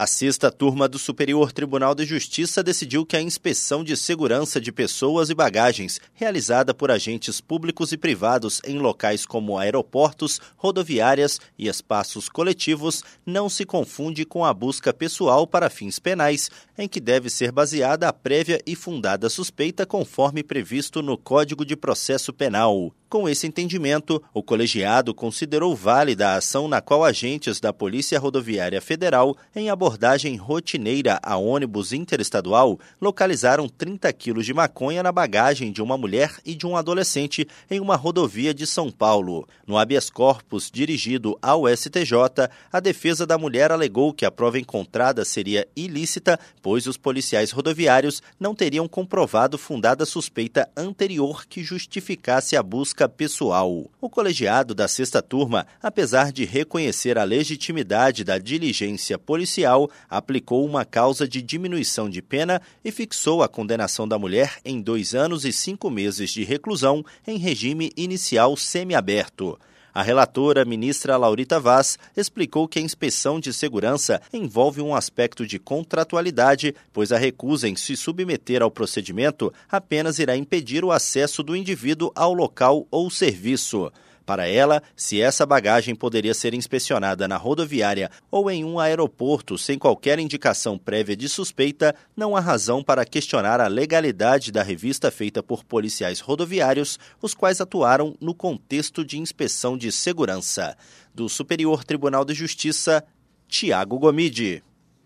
A sexta turma do Superior Tribunal de Justiça decidiu que a inspeção de segurança de pessoas e bagagens, realizada por agentes públicos e privados em locais como aeroportos, rodoviárias e espaços coletivos, não se confunde com a busca pessoal para fins penais, em que deve ser baseada a prévia e fundada suspeita conforme previsto no Código de Processo Penal. Com esse entendimento, o colegiado considerou válida a ação na qual agentes da Polícia Rodoviária Federal, em abordagem rotineira a ônibus interestadual, localizaram 30 quilos de maconha na bagagem de uma mulher e de um adolescente em uma rodovia de São Paulo. No habeas corpus dirigido ao STJ, a defesa da mulher alegou que a prova encontrada seria ilícita, pois os policiais rodoviários não teriam comprovado fundada suspeita anterior que justificasse a busca pessoal. O colegiado da sexta turma, apesar de reconhecer a legitimidade da diligência policial, aplicou uma causa de diminuição de pena e fixou a condenação da mulher em dois anos e cinco meses de reclusão em regime inicial semiaberto. A relatora, ministra Laurita Vaz, explicou que a inspeção de segurança envolve um aspecto de contratualidade, pois a recusa em se submeter ao procedimento apenas irá impedir o acesso do indivíduo ao local ou serviço. Para ela, se essa bagagem poderia ser inspecionada na rodoviária ou em um aeroporto sem qualquer indicação prévia de suspeita, não há razão para questionar a legalidade da revista feita por policiais rodoviários, os quais atuaram no contexto de inspeção de segurança. Do Superior Tribunal de Justiça, Tiago Gomide.